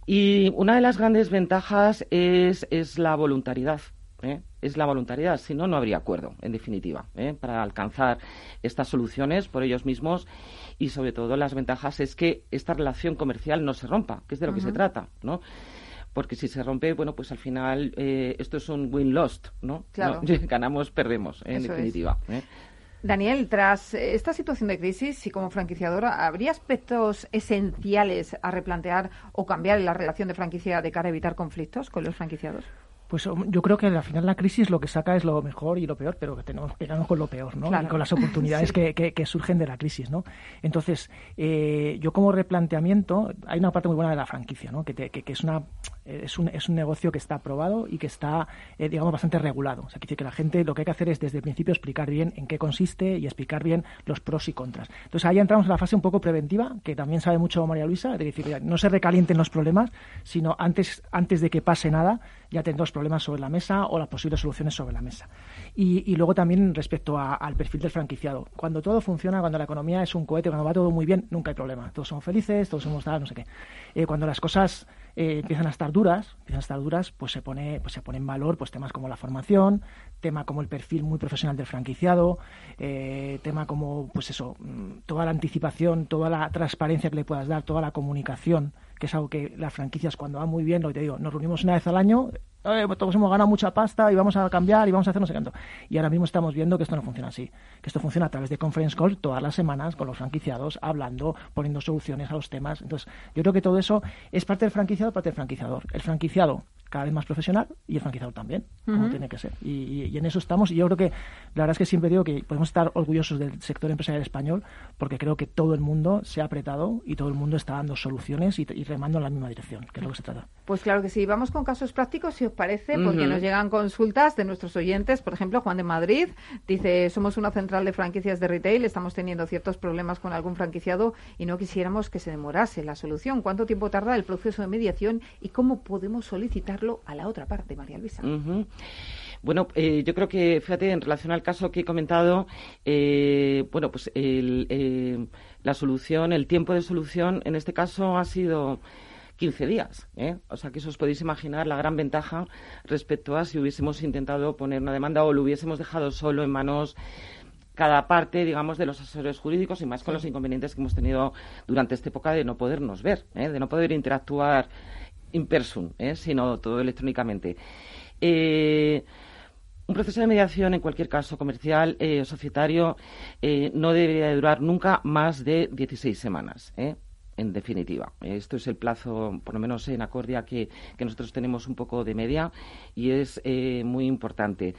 Y una de las grandes ventajas es, es la voluntariedad. Es la voluntariedad, si no, no habría acuerdo, en definitiva, para alcanzar estas soluciones por ellos mismos y sobre todo las ventajas es que esta relación comercial no se rompa, que es de lo que se trata, ¿no? Porque si se rompe, bueno, pues al final eh, esto es un win-lost, ¿no? Claro. Ganamos, perdemos, en definitiva. ¿eh? Daniel, tras esta situación de crisis y como franquiciadora, ¿habría aspectos esenciales a replantear o cambiar en la relación de franquicia de cara a evitar conflictos con los franquiciados? Pues yo creo que al final la crisis lo que saca es lo mejor y lo peor, pero que tenemos que quedarnos con lo peor, ¿no? Y con las oportunidades que, que, surgen de la crisis, ¿no? Entonces, eh, yo como replanteamiento, hay una parte muy buena de la franquicia, ¿no? Que, que es una es un, es un negocio que está aprobado y que está, eh, digamos, bastante regulado. O sea, que, que la gente lo que hay que hacer es desde el principio explicar bien en qué consiste y explicar bien los pros y contras. Entonces ahí entramos en la fase un poco preventiva, que también sabe mucho María Luisa, de decir, no se recalienten los problemas, sino antes, antes de que pase nada, ya tendrán los problemas sobre la mesa o las posibles soluciones sobre la mesa. Y, y luego también respecto al perfil del franquiciado. Cuando todo funciona, cuando la economía es un cohete, cuando va todo muy bien, nunca hay problema. Todos somos felices, todos somos tal, no sé qué. Eh, cuando las cosas eh, empiezan a estar duras, empiezan a estar duras, pues se pone, pues se pone en valor pues temas como la formación, tema como el perfil muy profesional del franquiciado, eh, tema como pues eso, mm, toda la anticipación, toda la transparencia que le puedas dar, toda la comunicación, que es algo que las franquicias cuando va muy bien, lo que te digo, nos reunimos una vez al año, pues todos hemos ganado mucha pasta y vamos a cambiar y vamos a hacer no sé. Y ahora mismo estamos viendo que esto no funciona así, que esto funciona a través de conference calls todas las semanas con los franquiciados, hablando, poniendo soluciones a los temas. Entonces, yo creo que todo eso es parte del franquiciado, parte del franquiciador. El franquiciado cada vez más profesional y el franquiciador también, como tiene que ser. Y, en eso estamos. Y yo creo que la verdad es que siempre digo que podemos estar orgullosos del sector empresarial español porque creo que todo el mundo se ha apretado y todo el mundo está dando soluciones y, remando en la misma dirección, que es lo que se trata. Pues claro que sí. Vamos con casos prácticos, si os parece, porque nos llegan consultas de nuestros oyentes. Por ejemplo, Juan de Madrid dice, somos una central de franquicias de retail, estamos teniendo ciertos problemas con algún franquiciado y no quisiéramos que se demorase la solución. ¿Cuánto tiempo tarda el proceso de mediación y cómo podemos solicitar a la otra parte, María Luisa. Bueno, eh, yo creo que, fíjate, en relación al caso que he comentado, eh, bueno, pues el, la solución, el tiempo de solución en este caso ha sido 15 días. ¿eh? O sea que eso os podéis imaginar la gran ventaja respecto a si hubiésemos intentado poner una demanda o lo hubiésemos dejado solo en manos cada parte, digamos, de los asesores jurídicos y más con los inconvenientes que hemos tenido durante esta época de no podernos ver, ¿eh? de no poder interactuar in person, ¿eh? sino todo electrónicamente. Eh, un proceso de mediación, en cualquier caso, comercial o societario, no debería durar nunca más de 16 semanas en definitiva. Esto es el plazo, por lo menos en Acordia, que, nosotros tenemos un poco de media y es eh, muy importante.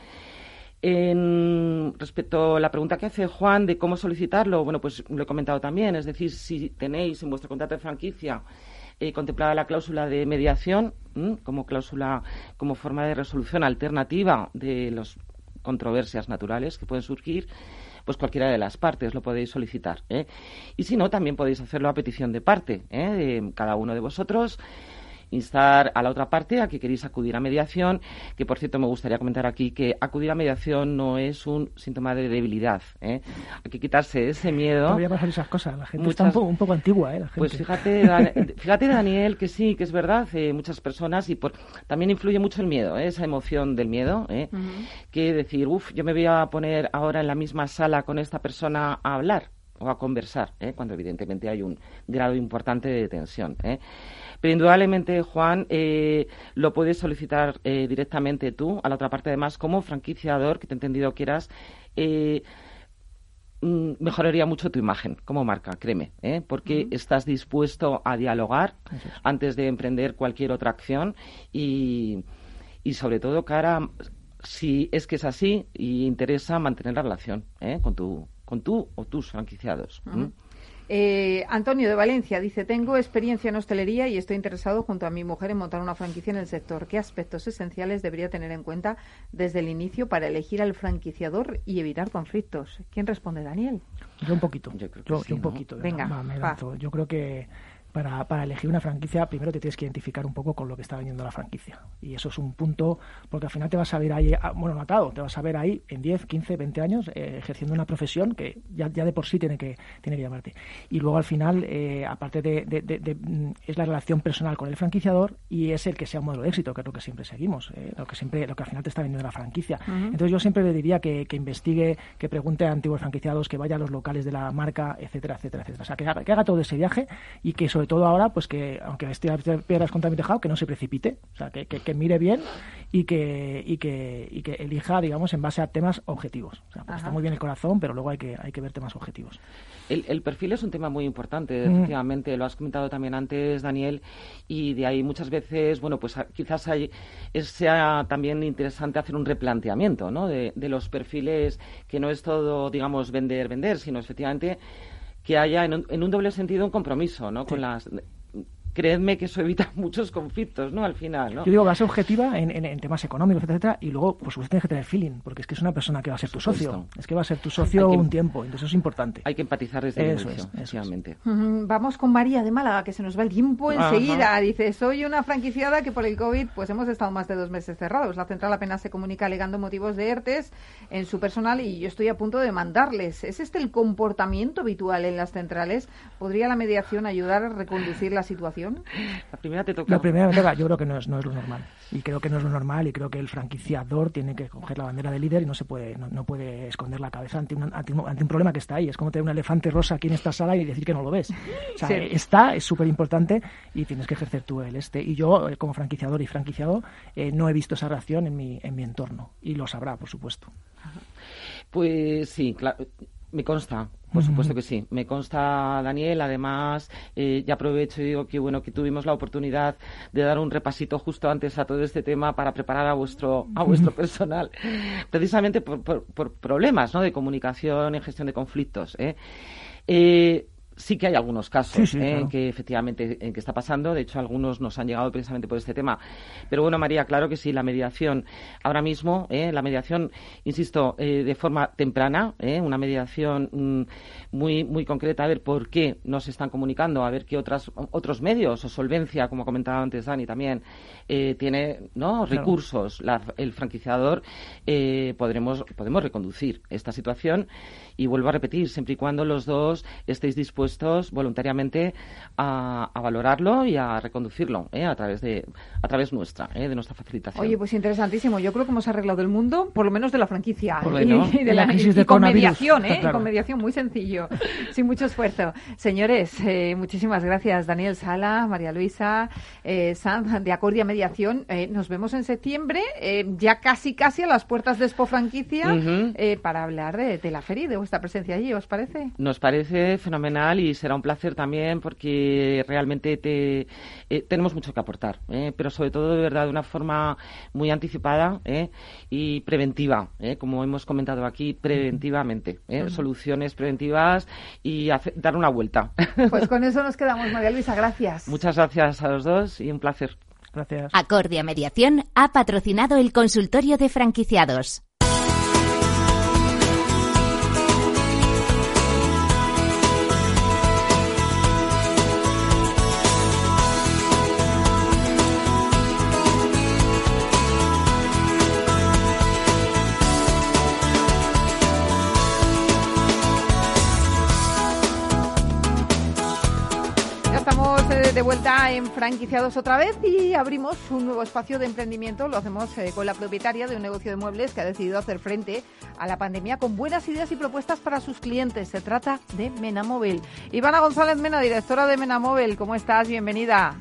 Respecto a la pregunta que hace Juan de cómo solicitarlo, bueno, pues lo he comentado también, es decir, si tenéis en vuestro contrato de franquicia eh, contemplada la cláusula de mediación como cláusula, como forma de resolución alternativa de las controversias naturales que pueden surgir, pues cualquiera de las partes lo podéis solicitar. ¿eh? Y si no, también podéis hacerlo a petición de parte, ¿eh? de cada uno de vosotros instar a la otra parte a que queréis acudir a mediación, que por cierto me gustaría comentar aquí que acudir a mediación no es un síntoma de debilidad. ¿eh? Hay que quitarse ese miedo. No voy a pasar esas cosas, la gente está un poco, antigua. ¿eh? Pues fíjate, fíjate, Daniel, que sí, que es verdad, eh, muchas personas, y por, también influye mucho el miedo, ¿eh? esa emoción del miedo, ¿eh? que decir, uff, yo me voy a poner ahora en la misma sala con esta persona a hablar o a conversar, ¿eh? cuando evidentemente hay un grado importante de tensión. ¿eh? Pero indudablemente, Juan, eh, lo puedes solicitar eh, directamente tú, a la otra parte además, como franquiciador, que te he entendido que eras. Eh, mm, mejoraría mucho tu imagen como marca, créeme, porque estás dispuesto a dialogar antes de emprender cualquier otra acción y, y sobre todo cara si es que es así y interesa mantener la relación con tu con tú o tus franquiciados. Eh, Antonio de Valencia dice, tengo experiencia en hostelería y estoy interesado junto a mi mujer en montar una franquicia en el sector. ¿Qué aspectos esenciales debería tener en cuenta desde el inicio para elegir al franquiciador y evitar conflictos? ¿Quién responde, Daniel? Yo un poquito. Yo, un poquito. Venga, Yo creo que para, para, elegir una franquicia, primero te tienes que identificar un poco con lo que está vendiendo la franquicia. Y eso es un punto, porque al final te vas a ver ahí, ah, bueno, matado, te vas a ver ahí en 10, 15, 20 años eh, ejerciendo una profesión que ya, ya, de por sí tiene que, tiene que llamarte. Y luego al final, eh, aparte de, mm, es la relación personal con el franquiciador y es el que sea un modelo de éxito, que es lo que siempre seguimos, eh, lo que siempre, lo que al final te está vendiendo la franquicia. Entonces yo siempre le diría que, que, investigue, que pregunte a antiguos franquiciados, que vaya a los locales de la marca, etcétera, etcétera, etcétera. O sea, que haga, que haga todo ese viaje y que sobre todo ahora, pues que, aunque esté piedras contra mi tejado, que no se precipite, o sea, que, que, mire bien y que, y que, y que elija, digamos, en base a temas objetivos. O sea, pues está muy bien el corazón, pero luego hay que, hay que ver temas objetivos. El, el perfil es un tema muy importante, mm. efectivamente, lo has comentado también antes, Daniel, y de ahí muchas veces, bueno, pues quizás hay, sea también interesante hacer un replanteamiento, ¿no? De, de los perfiles, que no es todo, digamos, vender, vender, sino efectivamente que haya en un, en un doble sentido un compromiso ¿no? con las creedme que eso evita muchos conflictos, ¿no? Al final, ¿no? Yo digo, va a ser objetiva en, en, temas económicos, etcétera, y luego, por supuesto, tienes que tener feeling, porque es que es una persona que va a ser tu socio. Es que va a ser tu socio un tiempo, entonces eso es importante. Hay que empatizar desde el inicio, Vamos con María de Málaga, que se nos va el tiempo enseguida. Dice, soy una franquiciada que por el COVID, pues hemos estado más de dos meses cerrados. La central apenas se comunica alegando motivos de ERTES en su personal y yo estoy a punto de mandarles. ¿Es este el comportamiento habitual en las centrales? ¿Podría la mediación ayudar a reconducir la situación? La primera te toca. La primera me toca, yo creo que no es, no es lo normal. Y creo que no es lo normal y creo que el franquiciador tiene que coger la bandera de líder y no se puede, no, puede esconder la cabeza ante un, ante, un, problema que está ahí. Es como tener un elefante rosa aquí en esta sala y decir que no lo ves. O sea, está, es súper importante y tienes que ejercer tú el este. Y yo, eh, como franquiciador y franquiciado, eh, no he visto esa reacción en mi, en mi entorno. Y lo sabrá, por supuesto. Pues sí, claro me consta, por supuesto que sí. Me consta, Daniel. Además, eh, ya aprovecho y digo que bueno que tuvimos la oportunidad de dar un repasito justo antes a todo este tema para preparar a vuestro a vuestro personal, precisamente por, por, problemas, ¿no? De comunicación y gestión de conflictos. ¿eh? Eh, sí que hay algunos casos ¿eh? en que efectivamente en que está pasando. De hecho, algunos nos han llegado precisamente por este tema. Pero bueno, María, claro que sí, la mediación ahora mismo, ¿eh? la mediación, insisto, eh, de forma temprana, una mediación mm, muy muy concreta, a ver por qué nos están comunicando, a ver qué otras, otros medios o solvencia, como comentaba antes Dani también, tiene no recursos. el franquiciador podremos podemos reconducir esta situación y vuelvo a repetir, siempre y cuando los dos estéis dispuestos voluntariamente a, valorarlo y a reconducirlo ¿eh? a través de a través nuestra, ¿eh? de nuestra facilitación. Oye, pues interesantísimo. Yo creo que hemos arreglado el mundo, por lo menos de la franquicia y, de la, crisis de con mediación, ¿eh? con mediación muy sencillo, sin mucho esfuerzo. Señores, eh, muchísimas gracias, Daniel Sala, María Luisa, eh, Sanz de Acordia Mediación. Eh, nos vemos en septiembre, ya casi casi a las puertas de Expo Franquicia, para hablar de, de la feria y de esta presencia allí, ¿os parece? Nos parece fenomenal y será un placer también porque realmente te, eh, tenemos mucho que aportar, ¿eh? pero sobre todo de verdad de una forma muy anticipada ¿eh? y preventiva, como hemos comentado aquí, preventivamente, soluciones preventivas y dar una vuelta. Pues con eso nos quedamos, María Luisa, gracias. Muchas gracias a los dos y un placer. Gracias. Acordia Mediación ha patrocinado el consultorio de franquiciados. De vuelta en franquiciados otra vez y abrimos un nuevo espacio de emprendimiento. Lo hacemos eh, con la propietaria de un negocio de muebles que ha decidido hacer frente a la pandemia con buenas ideas y propuestas para sus clientes. Se trata de Menamóvil. Ivana González Mena, directora de Menamóvil, ¿cómo estás? Bienvenida.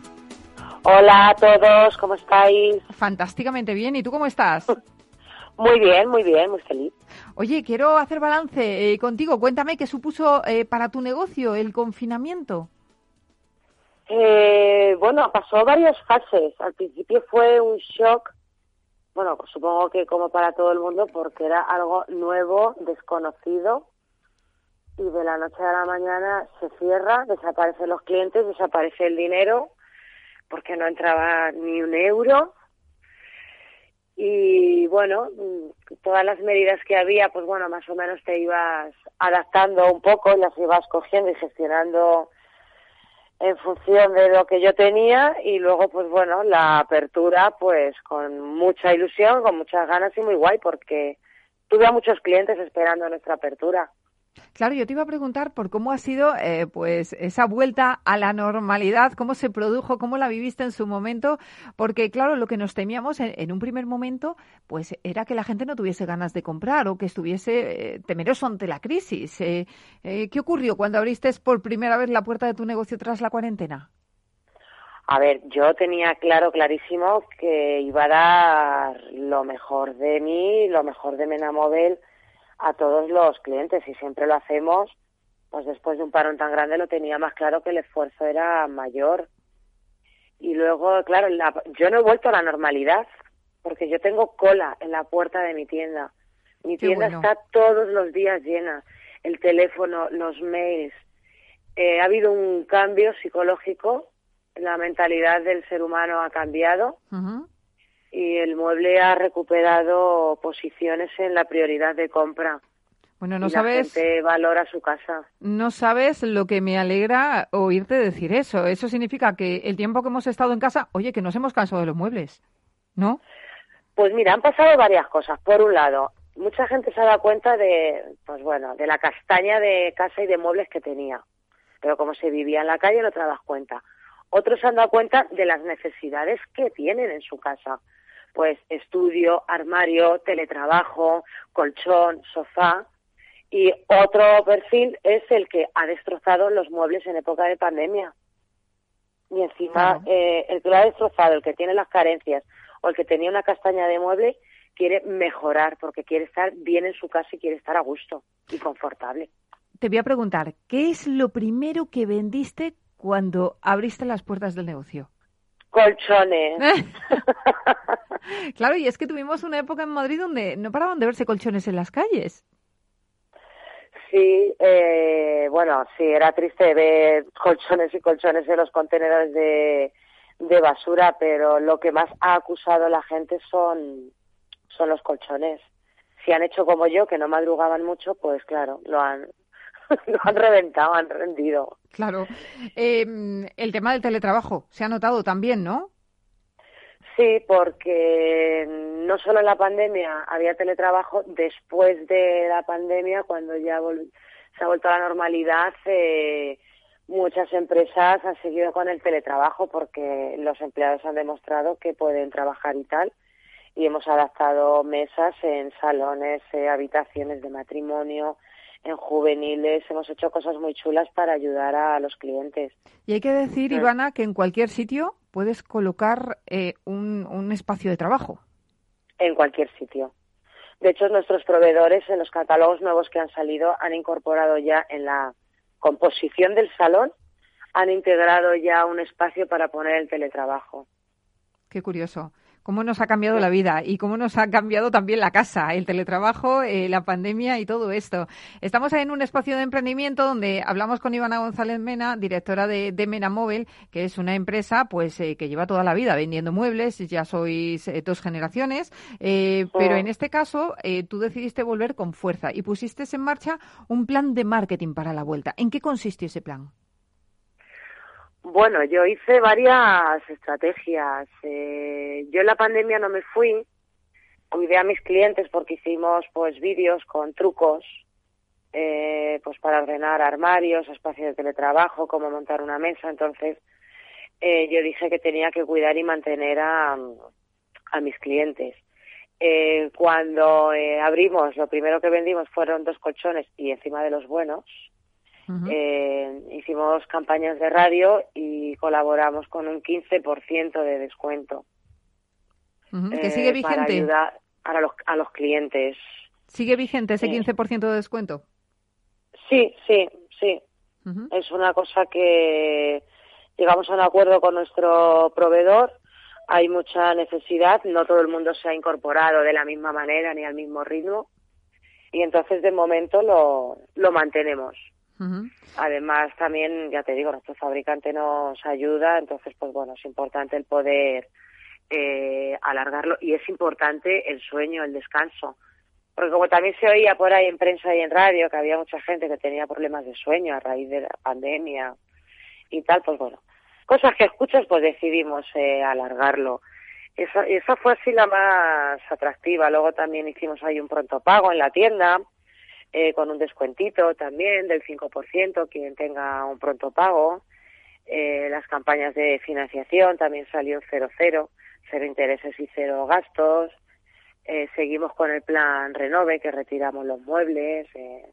Hola a todos, ¿cómo estáis? Fantásticamente bien. ¿Y tú cómo estás? Muy bien, muy bien, muy feliz. Oye, quiero hacer balance eh, contigo. Cuéntame qué supuso eh, para tu negocio el confinamiento. Eh, bueno, pasó varias fases. Al principio fue un shock, bueno, supongo que como para todo el mundo, porque era algo nuevo, desconocido, y de la noche a la mañana se cierra, desaparecen los clientes, desaparece el dinero, porque no entraba ni un euro. Y bueno, todas las medidas que había, pues bueno, más o menos te ibas adaptando un poco, las ibas cogiendo y gestionando en función de lo que yo tenía y luego pues bueno la apertura pues con mucha ilusión con muchas ganas y muy guay porque tuve a muchos clientes esperando nuestra apertura Claro, yo te iba a preguntar por cómo ha sido eh, pues esa vuelta a la normalidad, cómo se produjo, cómo la viviste en su momento, porque claro, lo que nos temíamos en, un primer momento pues era que la gente no tuviese ganas de comprar o que estuviese eh, temeroso ante la crisis. Eh, ¿Qué ocurrió cuando abriste por primera vez la puerta de tu negocio tras la cuarentena? A ver, yo tenía claro, clarísimo que iba a dar lo mejor de mí, lo mejor de Menamóvil a todos los clientes y siempre lo hacemos, pues después de un parón tan grande lo tenía más claro que el esfuerzo era mayor. Y luego, claro, yo no he vuelto a la normalidad porque yo tengo cola en la puerta de mi tienda. Mi tienda está todos los días llena. El teléfono, los mails. Eh, ha habido un cambio psicológico. La mentalidad del ser humano ha cambiado y el mueble ha recuperado posiciones en la prioridad de compra. Bueno, no sabes. La gente valora su casa. No sabes lo que me alegra oírte decir eso. Eso significa que el tiempo que hemos estado en casa, oye, que nos hemos cansado de los muebles, ¿no? Pues mira, han pasado varias cosas. Por un lado, mucha gente se ha dado cuenta de, pues bueno, de la castaña de casa y de muebles que tenía. Pero como se vivía en la calle no te das cuenta. Otros se han dado cuenta de las necesidades que tienen en su casa pues estudio, armario, teletrabajo, colchón, sofá. Y otro perfil es el que ha destrozado los muebles en época de pandemia. Y encima, eh, el que lo ha destrozado, el que tiene las carencias o el que tenía una castaña de mueble, quiere mejorar porque quiere estar bien en su casa y quiere estar a gusto y confortable. Te voy a preguntar, ¿qué es lo primero que vendiste cuando abriste las puertas del negocio? Colchones. claro, y es que tuvimos una época en Madrid donde no paraban de verse colchones en las calles. Sí, eh, bueno, sí, era triste ver colchones y colchones en los contenedores de, de basura, pero lo que más ha acusado la gente son, son los colchones. Si han hecho como yo, que no madrugaban mucho, pues claro, lo han, lo han reventado, han rendido. Claro. Em, el tema del teletrabajo se ha notado también, ¿no? Sí, porque no solo en la pandemia había teletrabajo, después de la pandemia, cuando ya se ha vuelto a la normalidad, eh, muchas empresas han seguido con el teletrabajo porque los empleados han demostrado que pueden trabajar y tal. Y hemos adaptado mesas en salones, eh, habitaciones de matrimonio, en juveniles, hemos hecho cosas muy chulas para ayudar a los clientes. Y hay que decir. Ivana, que en cualquier sitio puedes colocar eh, un, un espacio de trabajo. En cualquier sitio. De hecho, nuestros proveedores en los catálogos nuevos que han salido han incorporado ya en la composición del salón, han integrado ya un espacio para poner el teletrabajo. Qué curioso cómo nos ha cambiado la vida y cómo nos ha cambiado también la casa, el teletrabajo, eh, la pandemia y todo esto. Estamos en un espacio de emprendimiento donde hablamos con Ivana González Mena, directora de, Mena Móvil, que es una empresa pues eh, que lleva toda la vida vendiendo muebles, ya sois eh, dos generaciones, pero en este caso tú decidiste volver con fuerza y pusiste en marcha un plan de marketing para la vuelta. ¿En qué consistió ese plan? Bueno, yo hice varias estrategias. Eh, yo en la pandemia no me fui, cuidé a mis clientes porque hicimos pues vídeos con trucos, eh, pues para ordenar armarios, espacios de teletrabajo, cómo montar una mesa. Entonces, eh, yo dije que tenía que cuidar y mantener a, a mis clientes. Eh, cuando eh, abrimos, lo primero que vendimos fueron dos colchones y encima de los buenos, eh, hicimos campañas de radio y colaboramos con un 15% de descuento. ¿Que sigue vigente? Para ayudar a los, a los clientes. ¿Sigue vigente ese 15% de descuento? Sí, sí, sí. Es una cosa que llegamos a un acuerdo con nuestro proveedor. Hay mucha necesidad, no todo el mundo se ha incorporado de la misma manera ni al mismo ritmo. Y entonces, de momento, lo, lo mantenemos. Además, también, ya te digo, nuestro fabricante nos ayuda, entonces, pues bueno, es importante el poder eh, alargarlo y es importante el sueño, el descanso. Porque como también se oía por ahí en prensa y en radio que había mucha gente que tenía problemas de sueño a raíz de la pandemia y tal, pues bueno, cosas que escuchas, pues decidimos eh, alargarlo. Esa, esa fue así la más atractiva. Luego también hicimos ahí un pronto pago en la tienda eh, con un descuentito también del 5%, quien tenga un pronto pago. Eh, las campañas de financiación también salió cero cero, cero intereses y cero gastos. Eh, seguimos con el plan Renove, que retiramos los muebles. Eh.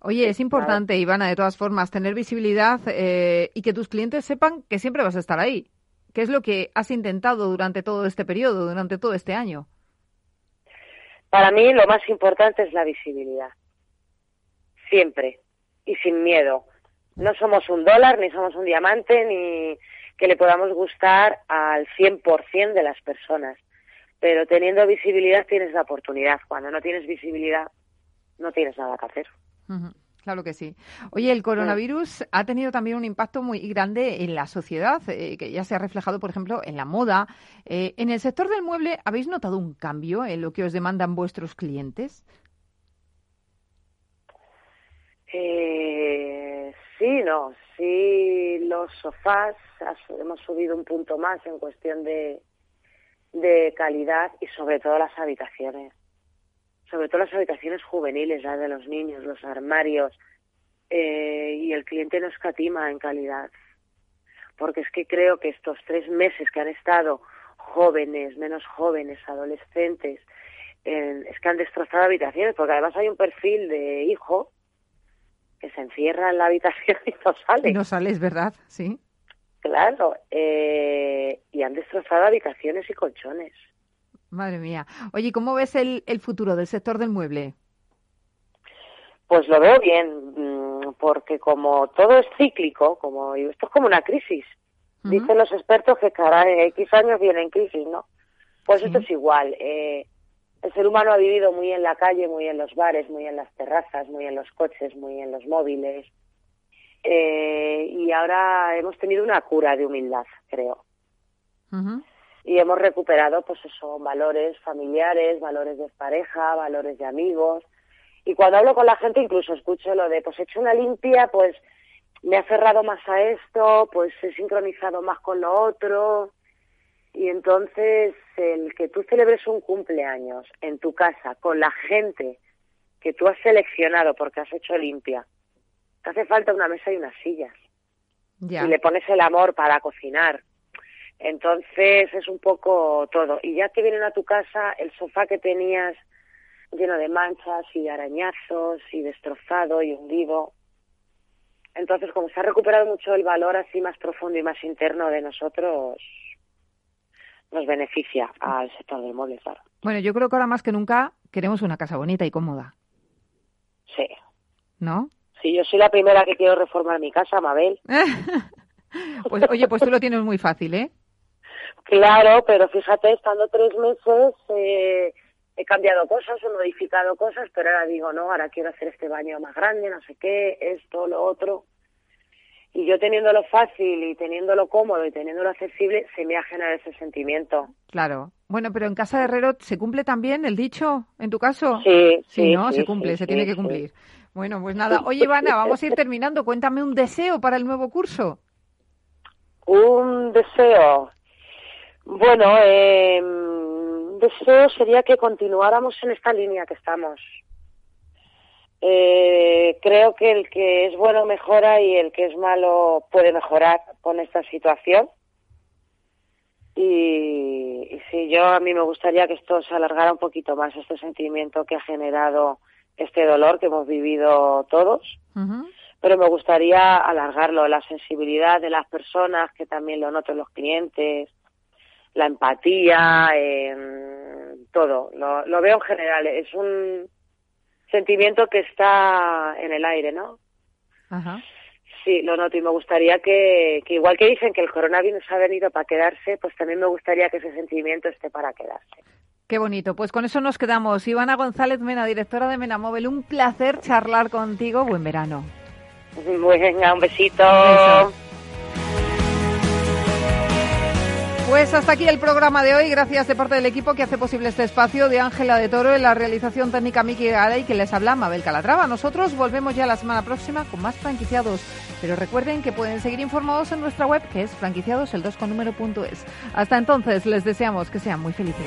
Oye, es importante, Ivana, de todas formas, tener visibilidad eh, y que tus clientes sepan que siempre vas a estar ahí. ¿Qué es lo que has intentado durante todo este periodo, durante todo este año? Para mí lo más importante es la visibilidad. Siempre. Y sin miedo. No somos un dólar, ni somos un diamante, ni que le podamos gustar al 100% de las personas. Pero teniendo visibilidad tienes la oportunidad. Cuando no tienes visibilidad, no tienes nada que hacer. Claro que sí. Oye, el coronavirus ha tenido también un impacto muy grande en la sociedad, eh, que ya se ha reflejado, por ejemplo, en la moda. Eh, en el sector del mueble, ¿habéis notado un cambio en lo que os demandan vuestros clientes? Eh, sí, no. Sí, los sofás hemos subido un punto más en cuestión de, de calidad y sobre todo las habitaciones sobre todo las habitaciones juveniles, las de los niños, los armarios, eh, y el cliente no escatima en calidad. Porque es que creo que estos tres meses que han estado jóvenes, menos jóvenes, adolescentes, es que han destrozado habitaciones, porque además hay un perfil de hijo que se encierra en la habitación y no sale. No sale, es verdad, sí. Claro, eh, y han destrozado habitaciones y colchones. Madre mía. Oye, ¿cómo ves el, el futuro del sector del mueble? Pues lo veo bien, mm, porque como todo es cíclico, como esto es como una crisis. Dicen los expertos que cada X años viene en crisis, ¿no? Pues esto es igual. Eh, el ser humano ha vivido muy en la calle, muy en los bares, muy en las terrazas, muy en los coches, muy en los móviles. Eh, y ahora hemos tenido una cura de humildad, creo. Y hemos recuperado, pues eso, valores familiares, valores de pareja, valores de amigos. Y cuando hablo con la gente, incluso escucho lo de, pues he hecho una limpia, pues me he aferrado más a esto, pues he sincronizado más con lo otro. Y entonces el que tú celebres un cumpleaños en tu casa con la gente que tú has seleccionado porque has hecho limpia, te hace falta una mesa y unas sillas. Y le pones el amor para cocinar. Entonces es un poco todo. Y ya que vienen a tu casa, el sofá que tenías lleno de manchas y arañazos y destrozado y hundido. Entonces, como se ha recuperado mucho el valor así más profundo y más interno de nosotros, nos beneficia al sector del mueble, claro. Bueno, yo creo que ahora más que nunca queremos una casa bonita y cómoda. Sí. ¿No? Sí, yo soy la primera que quiero reformar mi casa, Mabel. pues, oye, pues tú lo tienes muy fácil, ¿eh? Claro, pero fíjate, estando tres meses eh, he cambiado cosas, he modificado cosas, pero ahora digo, no, ahora quiero hacer este baño más grande, no sé qué, esto, lo otro. Y yo teniéndolo fácil y teniéndolo cómodo y teniéndolo accesible, se me ha generado ese sentimiento. Claro. Bueno, pero en casa de Herrero, ¿se cumple también el dicho, en tu caso? Sí, sí. ¿no? se cumple, se tiene que cumplir. Bueno, pues nada. Oye, Ivana, vamos a ir terminando. Cuéntame un deseo para el nuevo curso. Un deseo. Bueno, eh, deseo sería que continuáramos en esta línea que estamos. Eh, creo que el que es bueno mejora y el que es malo puede mejorar con esta situación. Y, y sí, yo a mí me gustaría que esto se alargara un poquito más, este sentimiento que ha generado este dolor que hemos vivido todos. Pero me gustaría alargarlo, la sensibilidad de las personas, que también lo noten los clientes, la empatía, todo. Lo, lo veo en general. Es un sentimiento que está en el aire, ¿no? Ajá. Sí, lo noto y me gustaría que, que, igual que dicen que el coronavirus ha venido para quedarse, pues también me gustaría que ese sentimiento esté para quedarse. Qué bonito. Pues con eso nos quedamos. Ivana González Mena, directora de Menamóvil, un placer charlar contigo. Buen verano. Venga, un besito. Pues hasta aquí el programa de hoy. Gracias de parte del equipo que hace posible este espacio de Ángela de Toro en la realización técnica Miki y que les habla Mabel Calatrava. Nosotros volvemos ya la semana próxima con más franquiciados. Pero recuerden que pueden seguir informados en nuestra web que es franquiciadosel2 con Hasta entonces les deseamos que sean muy felices.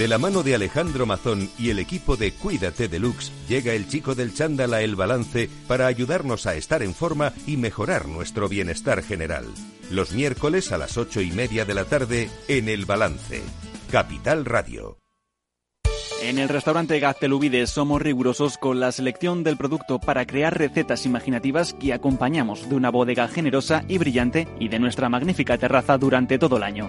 De la mano de Alejandro Mazón y el equipo de Cuídate Deluxe, llega el chico del chándal a El Balance para ayudarnos a estar en forma y mejorar nuestro bienestar general. Los miércoles a las ocho y media de la tarde en El Balance. Capital Radio. En el restaurante Gaztelubides somos rigurosos con la selección del producto para crear recetas imaginativas que acompañamos de una bodega generosa y brillante y de nuestra magnífica terraza durante todo el año.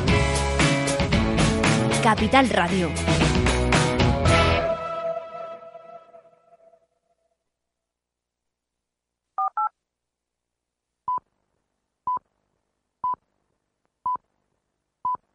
Capital Radio.